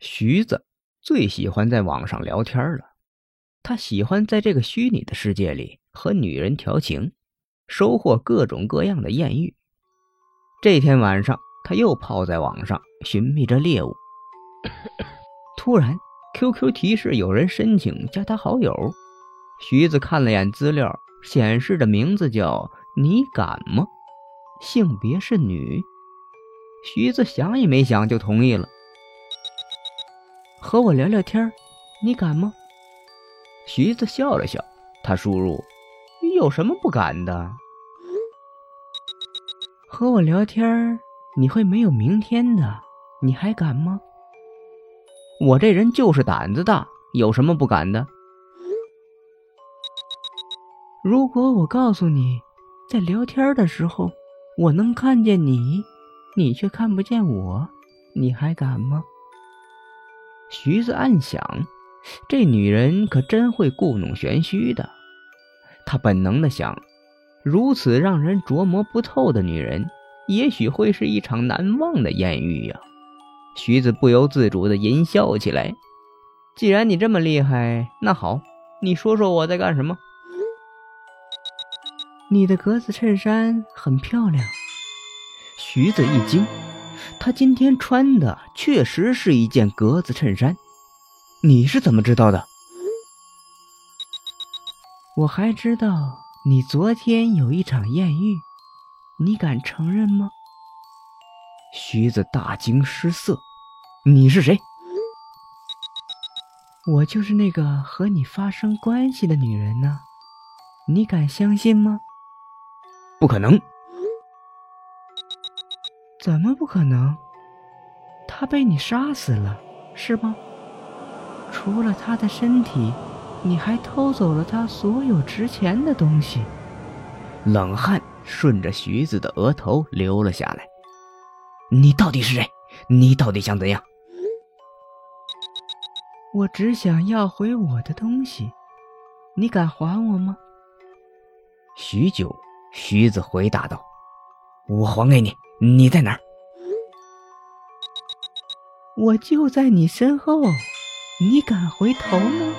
徐子最喜欢在网上聊天了，他喜欢在这个虚拟的世界里和女人调情，收获各种各样的艳遇。这天晚上，他又泡在网上寻觅着猎物。突然，QQ 提示有人申请加他好友。徐子看了眼资料，显示的名字叫“你敢吗”，性别是女。徐子想也没想就同意了。和我聊聊天你敢吗？徐子笑了笑，他输入：“有什么不敢的？”和我聊天你会没有明天的，你还敢吗？我这人就是胆子大，有什么不敢的？如果我告诉你，在聊天的时候，我能看见你，你却看不见我，你还敢吗？徐子暗想，这女人可真会故弄玄虚的。他本能的想，如此让人琢磨不透的女人，也许会是一场难忘的艳遇呀。徐子不由自主的淫笑起来。既然你这么厉害，那好，你说说我在干什么？你的格子衬衫很漂亮。徐子一惊。他今天穿的确实是一件格子衬衫，你是怎么知道的？我还知道你昨天有一场艳遇，你敢承认吗？徐子大惊失色，你是谁？我就是那个和你发生关系的女人呢，你敢相信吗？不可能。怎么不可能？他被你杀死了，是吗？除了他的身体，你还偷走了他所有值钱的东西。冷汗顺着徐子的额头流了下来。你到底是谁？你到底想怎样？我只想要回我的东西，你敢还我吗？许久，徐子回答道：“我还给你。”你在哪儿？我就在你身后，你敢回头吗？